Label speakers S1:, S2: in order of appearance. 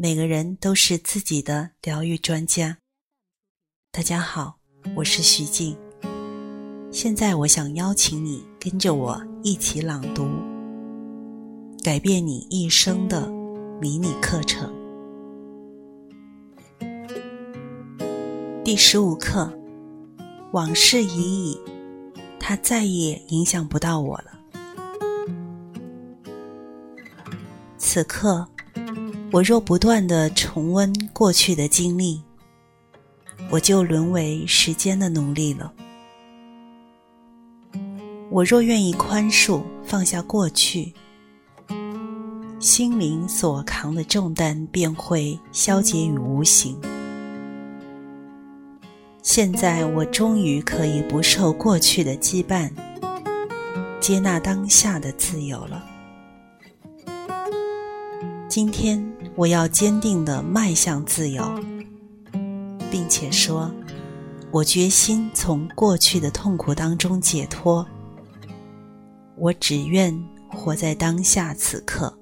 S1: 每个人都是自己的疗愈专家。大家好，我是徐静。现在我想邀请你跟着我一起朗读《改变你一生的迷你课程》第十五课：往事已矣，它再也影响不到我了。此刻，我若不断的重温过去的经历，我就沦为时间的奴隶了。我若愿意宽恕、放下过去，心灵所扛的重担便会消解于无形。现在，我终于可以不受过去的羁绊，接纳当下的自由了。今天，我要坚定地迈向自由，并且说：“我决心从过去的痛苦当中解脱。我只愿活在当下此刻。”